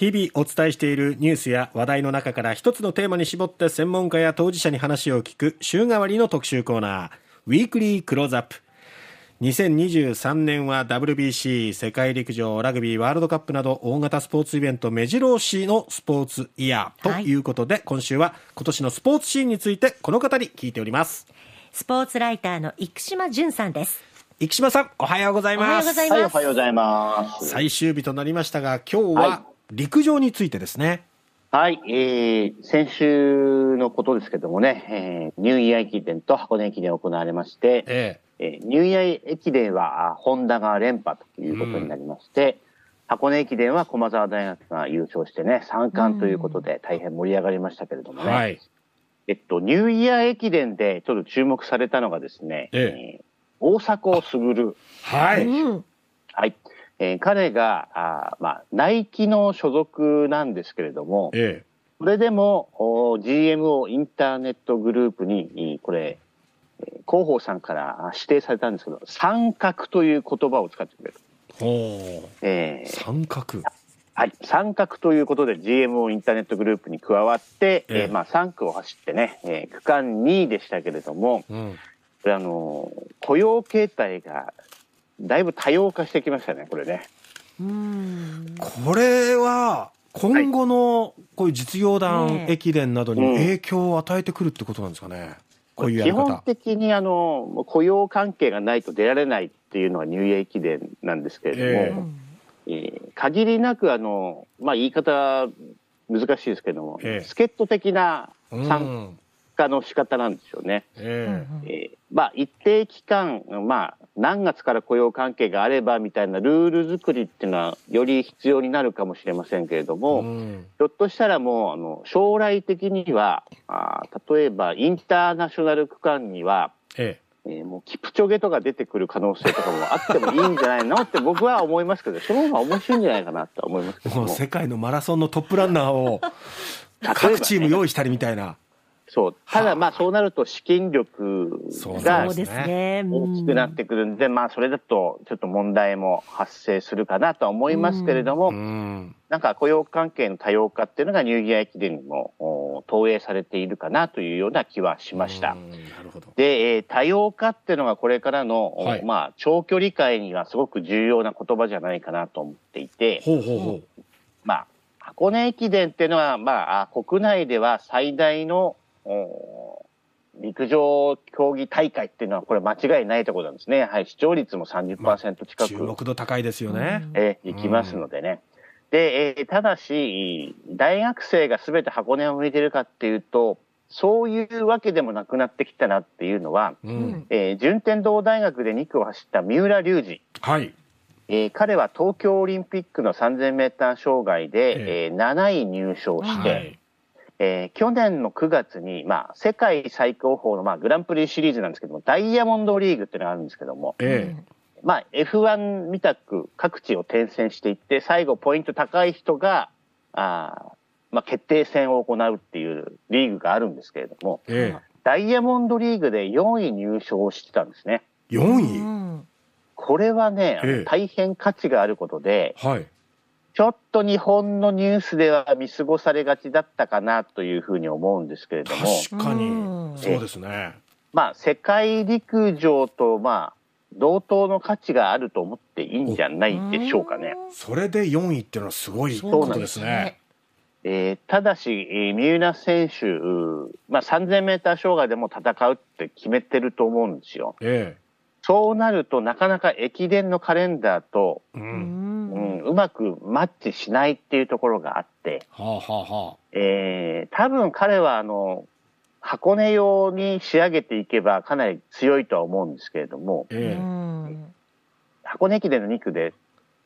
日々お伝えしているニュースや話題の中から一つのテーマに絞って専門家や当事者に話を聞く週替わりの特集コーナーウィークリークローズアップ2023年は WBC 世界陸上ラグビーワールドカップなど大型スポーツイベント目白押しのスポーツイヤーということで、はい、今週は今年のスポーツシーンについてこの方に聞いております。スポーツライターの生島淳さんです。生島さんおはようございます。はい、おはようございます。最終日となりましたが今日は陸上についてですね、はい、えー、先週のことですけどもね、えー、ニューイヤー駅伝と箱根駅伝行われまして、えー、えー、ニューイヤー駅伝はホンダが連覇ということになりまして、うん、箱根駅伝は駒澤大学が優勝してね、三冠ということで大変盛り上がりましたけれどもね、はい、えっと、ニューイヤー駅伝でちょっと注目されたのがですね、ええー、大迫傑。はい。はい。えー、彼が、あまあ、ナイキの所属なんですけれども、ええ、それでも GMO インターネットグループに、これ、広報さんから指定されたんですけど、三角という言葉を使ってくれる。ほえー、三角。はい、三角ということで GMO インターネットグループに加わって、ええ。ー、まあ、3区を走ってね、えー、区間2位でしたけれども、うん、あの雇用形態がだいぶ多様化してきましたね、これね。これは、今後のこういう実業団駅伝などに影響を与えてくるってことなんですかね、こういうやり方。基本的にあの雇用関係がないと出られないっていうのはニューイヤー駅伝なんですけれども、えー、えー、限りなくあの、まあ、言い方難しいですけども、えー、助っ人的な参加の仕方なんですよね。えー、えー、まあ、一定期間、まあ、何月から雇用関係があればみたいなルール作りっていうのはより必要になるかもしれませんけれども、うん、ひょっとしたらもうあの将来的にはあ例えばインターナショナル区間には、ええ。えー、もうキプチョゲとか出てくる可能性とかもあってもいいんじゃないのって僕は思いますけどその方が面白いんじゃないかなと思いますけども。世界のマラソンのトップランナーを各チーム用意したりみたいな。そう。ただまあそうなると資金力が大きくなってくるんで、まあそれだとちょっと問題も発生するかなとは思いますけれども、なんか雇用関係の多様化っていうのがニューギア駅伝にも投影されているかなというような気はしました。で、えー、多様化っていうのがこれからの、はい、まあ長距離界にはすごく重要な言葉じゃないかなと思っていて、ほうほうほう。まあ箱根駅伝っていうのは、まあ、国内では最大の陸上競技大会っていうのはこれ間違いないところなんですね。はい、視聴率も30%近く。注目度高いですよね。えー、いきますのでね。で、えー、ただし、大学生が全て箱根を向いてるかっていうと、そういうわけでもなくなってきたなっていうのは、うん、えー、順天堂大学で2区を走った三浦龍司。はい。えー、彼は東京オリンピックの3000メーター障害で、えー、7位入賞して、はいえー、去年の9月に、まあ、世界最高峰の、まあ、グランプリシリーズなんですけども、ダイヤモンドリーグっていうのがあるんですけども、ええ、まあ、F1 みたく各地を転戦していって、最後ポイント高い人が、あまあ、決定戦を行うっていうリーグがあるんですけれども、ええ、ダイヤモンドリーグで4位入賞してたんですね。4位？これはね、ええ、大変価値があることで、はい、ちょっと日本のニュースでは見過ごされがちだったかなというふうに思うんですけれども。確かに。そうですね。まあ、世界陸上と、まあ、同等の価値があると思っていいんじゃないでしょうかね。それで4位っていうのはすごいことですね。えー、ただし、えー、三浦選手、まあ、3000メーター障害でも戦うって決めてると思うんですよ。ええ、そうなると、なかなか駅伝のカレンダーと、うん、うん、うまくマッチしないっていうところがあって、はあはあ、えー、多分彼は、あの、箱根用に仕上げていけばかなり強いとは思うんですけれども、えー、箱根駅伝の2区で、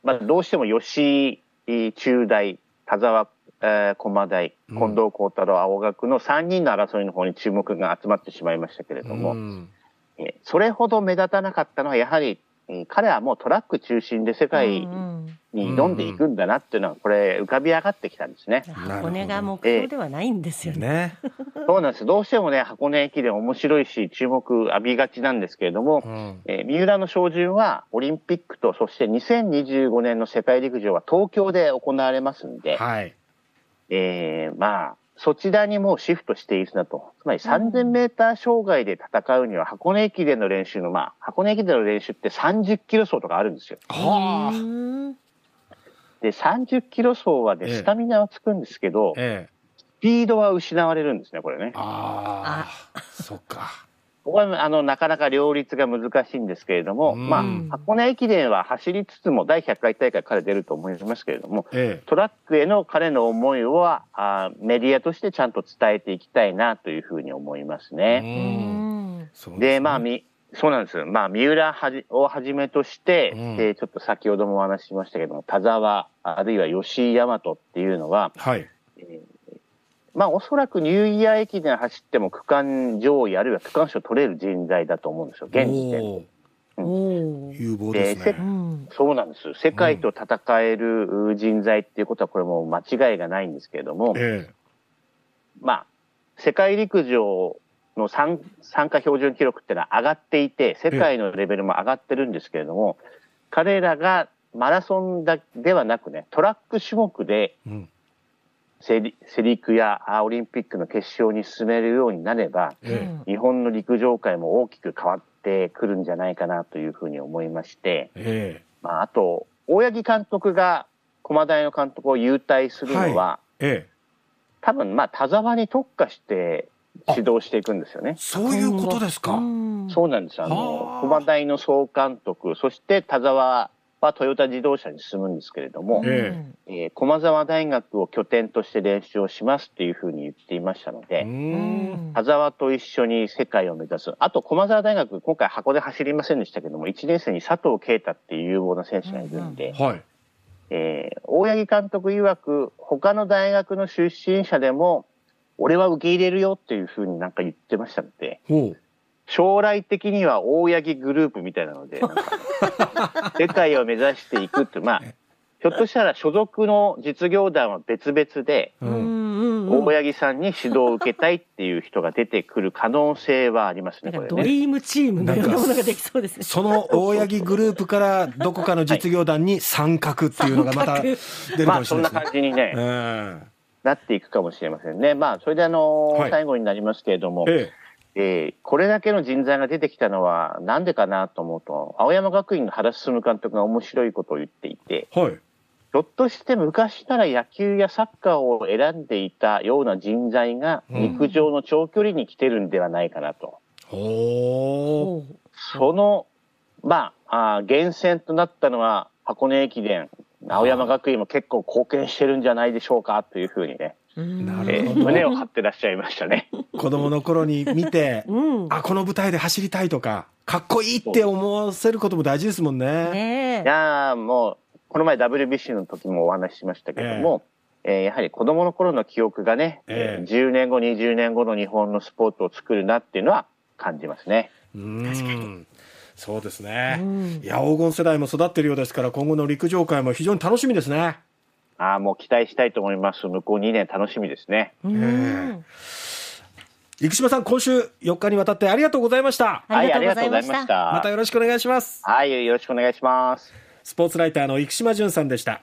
まあ、どうしても吉井中大、田沢えー、駒大、近藤幸太郎、青学の3人の争いの方に注目が集まってしまいましたけれども、うん、えそれほど目立たなかったのは、やはり、えー、彼はもうトラック中心で世界に挑んでいくんだなっていうのは、これ、浮かび上がってきたんですね。箱根が目標ではないんですよね。えー、そうなんです。どうしてもね、箱根駅伝面白いし、注目浴びがちなんですけれども、うん、えー、三浦の照準は、オリンピックと、そして2025年の世界陸上は東京で行われますんで、はい。えー、まあ、そちらにもうシフトしているなと。つまり3000メーター障害で戦うには箱根駅伝の練習の、まあ、箱根駅伝の練習って30キロ走とかあるんですよ。はあ。で、30キロ走はね、スタミナはつくんですけど、ええ、スピードは失われるんですね、これね。ああ、そっか。ここはあのなかなか両立が難しいんですけれども、まあ、箱根駅伝は走りつつも第100回大会彼出ると思いますけれども、ええ、トラックへの彼の思いはあメディアとしてちゃんと伝えていきたいなというふうに思いますね。で、ね、まあみそうなんです。まあ、三浦はじをはじめとして、うん、えー、ちょっと先ほどもお話ししましたけども、田沢、あるいは吉井大和っていうのは、はい。えー、まあ、おそらくニューイヤー駅伝走っても区間上位あるいは区間賞取れる人材だと思うんですよ、現時点で。有望ですね、そうなんです。世界と戦える人材っていうことはこれも間違いがないんですけれども、え。まあ、世界陸上の参加標準記録っていうのは上がっていて、世界のレベルも上がってるんですけれども、彼らがマラソンだではなくね、トラック種目で、セリセリクやオリンピックの決勝に進めるようになれば、日本の陸上界も大きく変わってくるんじゃないかなというふうに思いまして、まあ、あと、大八木監督が駒大の監督を優待するのは、はい。多分、まあ、田沢に特化して指導していくんですよね。そういうことですか。そうなんです。あの、駒大の総監督、そして田沢はトヨタ自動車に進むんですけれども、ええー、駒沢大学を拠点として練習をしますっていうふうに言っていましたので、田沢と一緒に世界を目指す。あと、駒沢大学、今回箱で走りませんでしたけども、1年生に佐藤啓太っていう有望な選手がいるんで、はい。えー、大八木監督曰く、他の大学の出身者でも、俺は受け入れるよっていうふうになんか言ってましたので、将来的には大八木グループみたいなので、世界を目指していくって、まあ、ひょっとしたら所属の実業団は別々で、大八木さんに指導を受けたいっていう人が出てくる可能性はありますね、これね。ドリームチームのようなものができそうですね。その大八木グループからどこかの実業団に参画っていうのがまた出るかもしれないですね。まあ、そんな感じにね。うんなっていくかもしれませんね。まあ、それであの、はい、最後になりますけれども、ええ。えー、これだけの人材が出てきたのはなんでかなと思うと、青山学院の原進監督が面白いことを言っていて、はい、ひょっとして昔なら野球やサッカーを選んでいたような人材が陸上の長距離に来てるんではないかなと。うん、その、まあ、あ源泉となったのは箱根駅伝青山学院も結構貢献してるんじゃないでしょうかというふうにね、えー、胸を張ってらっしゃいましたね。子供の頃に見て、うん、あ、この舞台で走りたいとか、かっこいいって思わせることも大事ですもんね。ねいやもう、この前 WBC の時もお話ししましたけども、えー、えー、やはり子供の頃の記憶がね、えー、10年後、20年後の日本のスポーツを作るなっていうのは感じますね。確かに。そうですね、うん、いや黄金世代も育っているようですから今後の陸上界も非常に楽しみですね。ああもう期待したいと思います。向こう2年楽しみですね、生島さん今週4日にわたってありがとうございました。はいありがとうございました。またよろしくお願いします。はいよろしくお願いします。スポーツライターの生島淳さんでした